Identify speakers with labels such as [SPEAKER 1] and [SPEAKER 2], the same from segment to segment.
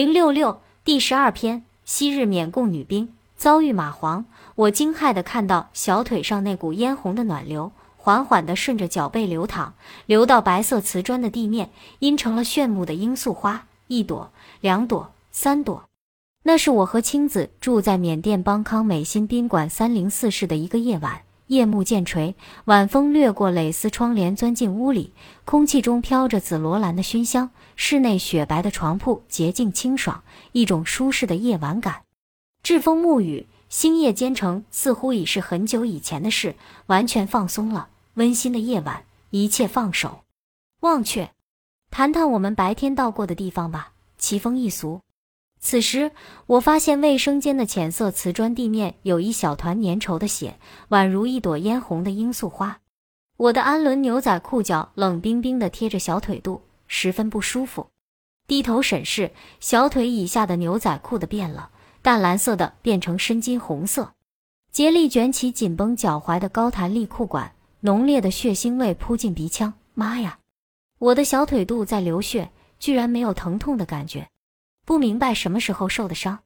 [SPEAKER 1] 零六六第十二篇：昔日缅共女兵遭遇蚂蟥。我惊骇地看到小腿上那股嫣红的暖流，缓缓地顺着脚背流淌，流到白色瓷砖的地面，阴成了炫目的罂粟花，一朵、两朵、三朵。那是我和青子住在缅甸邦康美心宾馆三零四室的一个夜晚。夜幕渐垂，晚风掠过蕾丝窗帘，钻进屋里，空气中飘着紫罗兰的熏香。室内雪白的床铺洁净清爽，一种舒适的夜晚感。栉风沐雨，星夜兼程，似乎已是很久以前的事，完全放松了。温馨的夜晚，一切放手，忘却。谈谈我们白天到过的地方吧，奇风异俗。此时，我发现卫生间的浅色瓷砖地面有一小团粘稠的血，宛如一朵嫣红的罂粟花。我的安伦牛仔裤脚冷冰冰地贴着小腿肚，十分不舒服。低头审视小腿以下的牛仔裤的变了，淡蓝色的变成深金红色。竭力卷起紧绷脚踝的高弹力裤管，浓烈的血腥味扑进鼻腔。妈呀！我的小腿肚在流血，居然没有疼痛的感觉。不明白什么时候受的伤，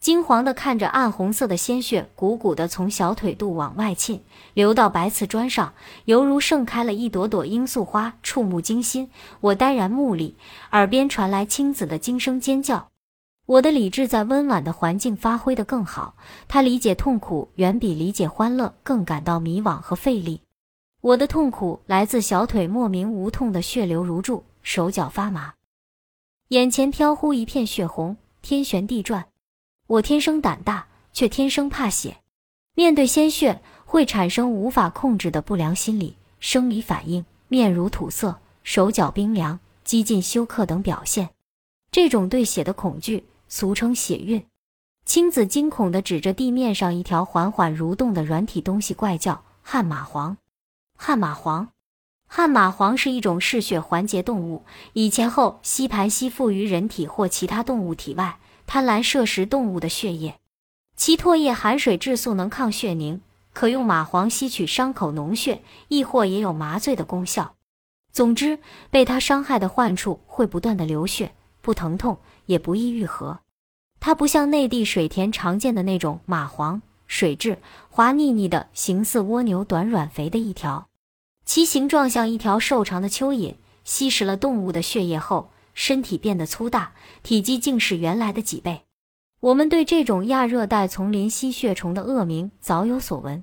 [SPEAKER 1] 惊惶地看着暗红色的鲜血鼓鼓地从小腿肚往外沁，流到白瓷砖上，犹如盛开了一朵朵罂粟花，触目惊心。我呆然目立，耳边传来青子的惊声尖叫。我的理智在温婉的环境发挥得更好，他理解痛苦远比理解欢乐更感到迷惘和费力。我的痛苦来自小腿莫名无痛的血流如注，手脚发麻。眼前飘忽一片血红，天旋地转。我天生胆大，却天生怕血。面对鲜血，会产生无法控制的不良心理、生理反应，面如土色，手脚冰凉，几近休克等表现。这种对血的恐惧，俗称血晕。青子惊恐地指着地面上一条缓缓蠕动的软体东西，怪叫：“旱蚂蟥！旱蚂蟥！”旱蚂蟥是一种嗜血环节动物，以前后吸盘吸附于人体或其他动物体外，贪婪摄食动物的血液。其唾液含水质素，能抗血凝，可用蚂蟥吸取伤口脓血，亦或也有麻醉的功效。总之，被它伤害的患处会不断的流血，不疼痛，也不易愈合。它不像内地水田常见的那种蚂蟥，水质滑腻腻的，形似蜗牛，短软肥的一条。其形状像一条瘦长的蚯蚓，吸食了动物的血液后，身体变得粗大，体积竟是原来的几倍。我们对这种亚热带丛林吸血虫的恶名早有所闻。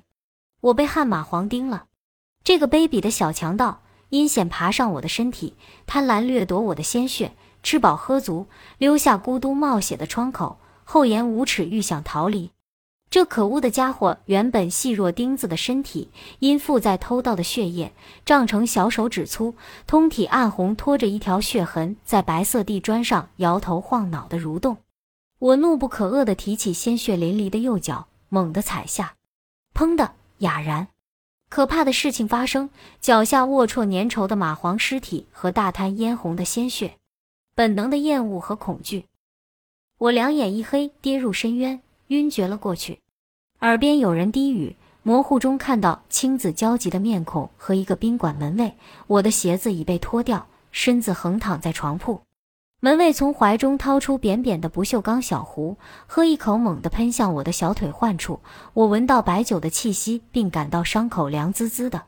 [SPEAKER 1] 我被悍蚂蟥叮了，这个卑鄙的小强盗阴险爬上我的身体，贪婪掠夺我的鲜血，吃饱喝足，溜下咕嘟冒血的窗口，厚颜无耻，欲想逃离。这可恶的家伙原本细若钉子的身体，因附在偷盗的血液，胀成小手指粗，通体暗红，拖着一条血痕，在白色地砖上摇头晃脑的蠕动。我怒不可遏地提起鲜血淋漓的右脚，猛地踩下，砰的哑然。可怕的事情发生，脚下龌龊粘稠的蚂蟥尸体和大滩嫣红的鲜血，本能的厌恶和恐惧，我两眼一黑，跌入深渊。晕厥了过去，耳边有人低语，模糊中看到青子焦急的面孔和一个宾馆门卫。我的鞋子已被脱掉，身子横躺在床铺。门卫从怀中掏出扁扁的不锈钢小壶，喝一口，猛地喷向我的小腿患处。我闻到白酒的气息，并感到伤口凉滋滋的。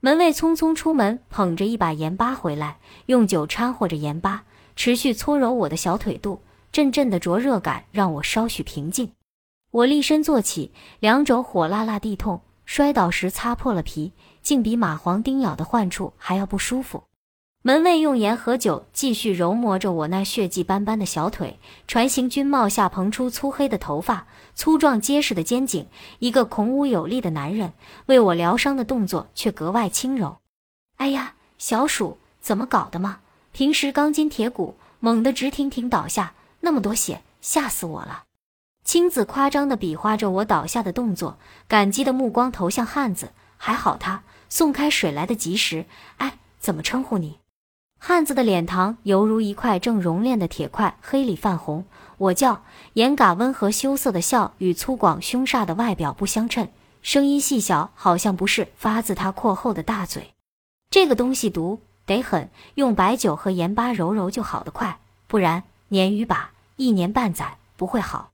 [SPEAKER 1] 门卫匆匆出门，捧着一把盐巴回来，用酒掺和着盐巴，持续搓揉我的小腿肚。阵阵的灼热感让我稍许平静。我立身坐起，两肘火辣辣地痛，摔倒时擦破了皮，竟比蚂蟥叮咬的患处还要不舒服。门卫用盐和酒继续揉磨着我那血迹斑斑的小腿，船形军帽下蓬出粗黑的头发，粗壮结实的肩颈，一个孔武有力的男人，为我疗伤的动作却格外轻柔。哎呀，小鼠怎么搞的嘛？平时钢筋铁骨，猛地直挺挺倒下，那么多血，吓死我了。青子夸张地比划着我倒下的动作，感激的目光投向汉子。还好他送开水来得及时。哎，怎么称呼你？汉子的脸庞犹如一块正熔炼的铁块，黑里泛红。我叫严嘎，温和羞涩的笑与粗犷凶煞的外表不相称，声音细小，好像不是发自他阔厚的大嘴。这个东西毒得很，用白酒和盐巴揉揉就好得快，不然鲶鱼把一年半载不会好。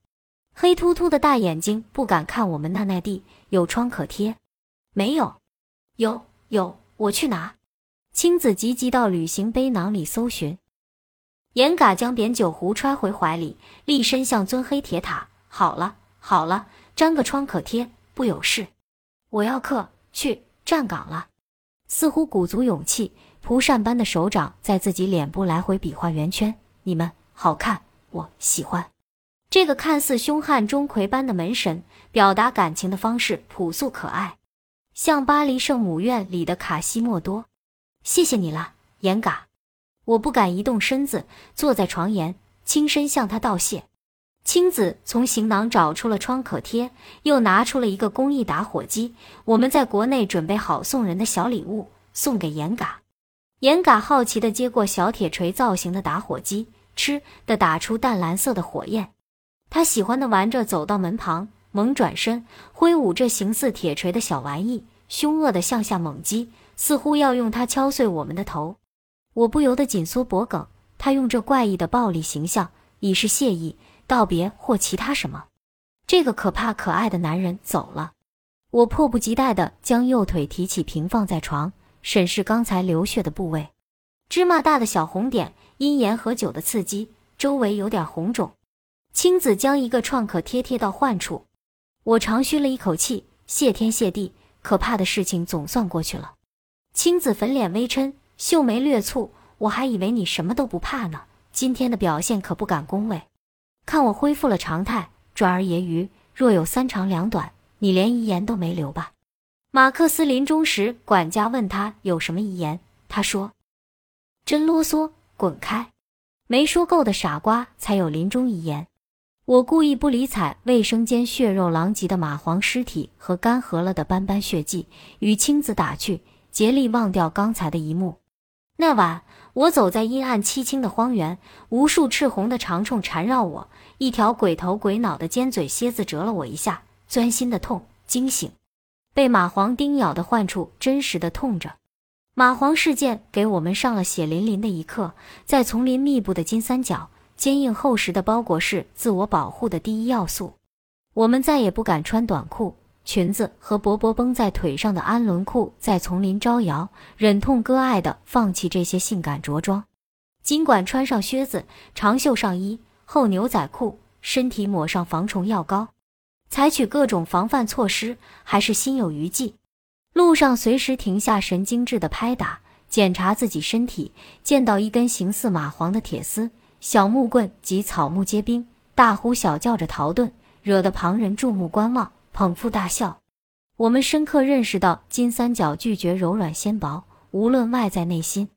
[SPEAKER 1] 黑秃秃的大眼睛不敢看我们那奈地，有创可贴？没有。有有，我去拿。青子急急到旅行背囊里搜寻。严嘎将扁酒壶揣回怀里，立身向尊黑铁塔。好了好了，粘个创可贴不有事。我要克去站岗了。似乎鼓足勇气，蒲扇般的手掌在自己脸部来回比划圆圈。你们好看，我喜欢。这个看似凶悍钟馗般的门神，表达感情的方式朴素可爱，像巴黎圣母院里的卡西莫多。谢谢你了，严嘎。我不敢移动身子，坐在床沿，轻身向他道谢。青子从行囊找出了创可贴，又拿出了一个工艺打火机。我们在国内准备好送人的小礼物，送给严嘎。严嘎好奇地接过小铁锤造型的打火机，嗤地打出淡蓝色的火焰。他喜欢的玩着走到门旁，猛转身，挥舞这形似铁锤的小玩意，凶恶的向下猛击，似乎要用它敲碎我们的头。我不由得紧缩脖颈。他用这怪异的暴力形象，以示谢意。道别或其他什么，这个可怕可爱的男人走了。我迫不及待地将右腿提起，平放在床，审视刚才流血的部位，芝麻大的小红点，因盐和酒的刺激，周围有点红肿。青子将一个创可贴贴到患处，我长吁了一口气，谢天谢地，可怕的事情总算过去了。青子粉脸微嗔，秀眉略蹙，我还以为你什么都不怕呢，今天的表现可不敢恭维。看我恢复了常态，转而揶揄：“若有三长两短，你连遗言都没留吧？”马克思临终时，管家问他有什么遗言，他说：“真啰嗦，滚开！没说够的傻瓜才有临终遗言。”我故意不理睬卫生间血肉狼藉的蚂蟥尸体和干涸了的斑斑血迹，与青子打趣，竭力忘掉刚才的一幕。那晚，我走在阴暗凄清的荒原，无数赤红的长虫缠绕我，一条鬼头鬼脑的尖嘴蝎子蛰了我一下，钻心的痛。惊醒，被蚂蟥叮咬的患处真实的痛着。蚂蟥事件给我们上了血淋淋的一课，在丛林密布的金三角，坚硬厚实的包裹是自我保护的第一要素。我们再也不敢穿短裤。裙子和薄薄绷在腿上的安伦裤在丛林招摇，忍痛割爱的放弃这些性感着装，尽管穿上靴子、长袖上衣、厚牛仔裤，身体抹上防虫药膏，采取各种防范措施，还是心有余悸。路上随时停下，神经质的拍打检查自己身体，见到一根形似蚂蟥的铁丝、小木棍及草木皆兵，大呼小叫着逃遁，惹得旁人注目观望。捧腹大笑，我们深刻认识到金三角拒绝柔软纤薄，无论外在内心。